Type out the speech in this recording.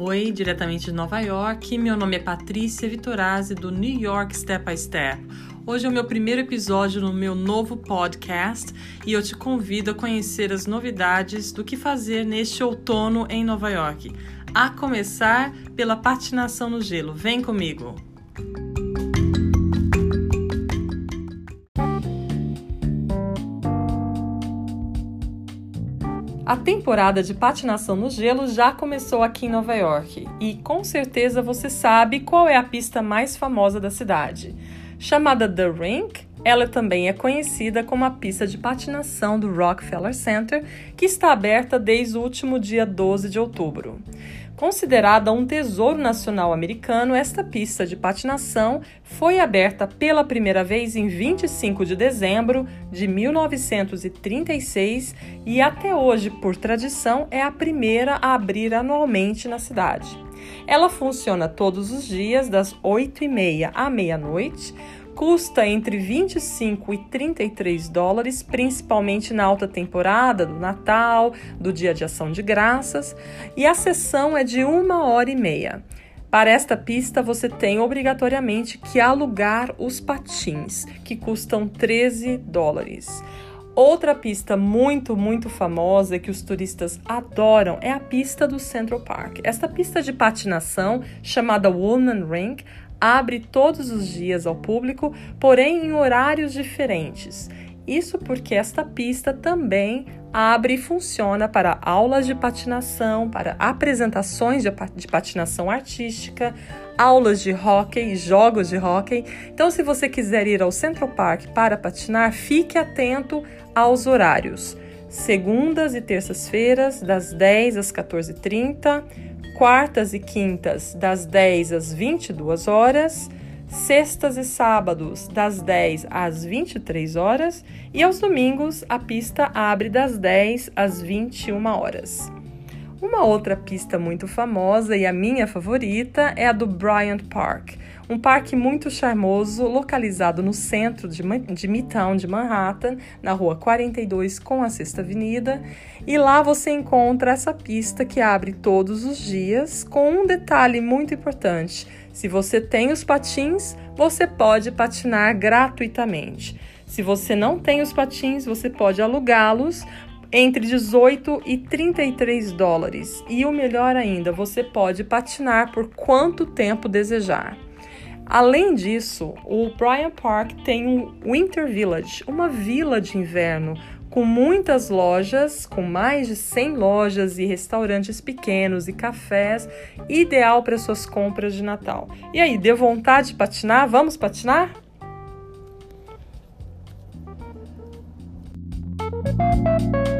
Oi, diretamente de Nova York. Meu nome é Patrícia Vitorazzi do New York Step by Step. Hoje é o meu primeiro episódio no meu novo podcast e eu te convido a conhecer as novidades do que fazer neste outono em Nova York. A começar pela patinação no gelo. Vem comigo! A temporada de patinação no gelo já começou aqui em Nova York e com certeza você sabe qual é a pista mais famosa da cidade. Chamada The Rink, ela também é conhecida como a pista de patinação do Rockefeller Center, que está aberta desde o último dia 12 de outubro. Considerada um tesouro nacional americano, esta pista de patinação foi aberta pela primeira vez em 25 de dezembro de 1936 e até hoje, por tradição, é a primeira a abrir anualmente na cidade. Ela funciona todos os dias, das 8h30 à meia-noite, custa entre 25 e 33 dólares, principalmente na alta temporada do Natal, do Dia de Ação de Graças, e a sessão é de uma hora e meia. Para esta pista, você tem obrigatoriamente que alugar os patins, que custam 13 dólares. Outra pista muito, muito famosa que os turistas adoram é a pista do Central Park. Esta pista de patinação, chamada Woolman Rink, abre todos os dias ao público, porém em horários diferentes. Isso porque esta pista também abre e funciona para aulas de patinação, para apresentações de patinação artística, aulas de hockey, jogos de hockey. Então, se você quiser ir ao Central Park para patinar, fique atento aos horários. Segundas e terças-feiras, das 10 às 14h30 quartas e quintas, das 10 às 22 horas, sextas e sábados, das 10 às 23 horas, e aos domingos a pista abre das 10 às 21 horas. Uma outra pista muito famosa e a minha favorita é a do Bryant Park, um parque muito charmoso localizado no centro de, de Midtown de Manhattan, na rua 42 com a Sexta Avenida. E lá você encontra essa pista que abre todos os dias, com um detalhe muito importante: se você tem os patins, você pode patinar gratuitamente. Se você não tem os patins, você pode alugá-los entre 18 e 33 dólares. E o melhor ainda, você pode patinar por quanto tempo desejar. Além disso, o Bryant Park tem um Winter Village, uma vila de inverno com muitas lojas, com mais de 100 lojas e restaurantes pequenos e cafés, ideal para suas compras de Natal. E aí, deu vontade de patinar? Vamos patinar? Música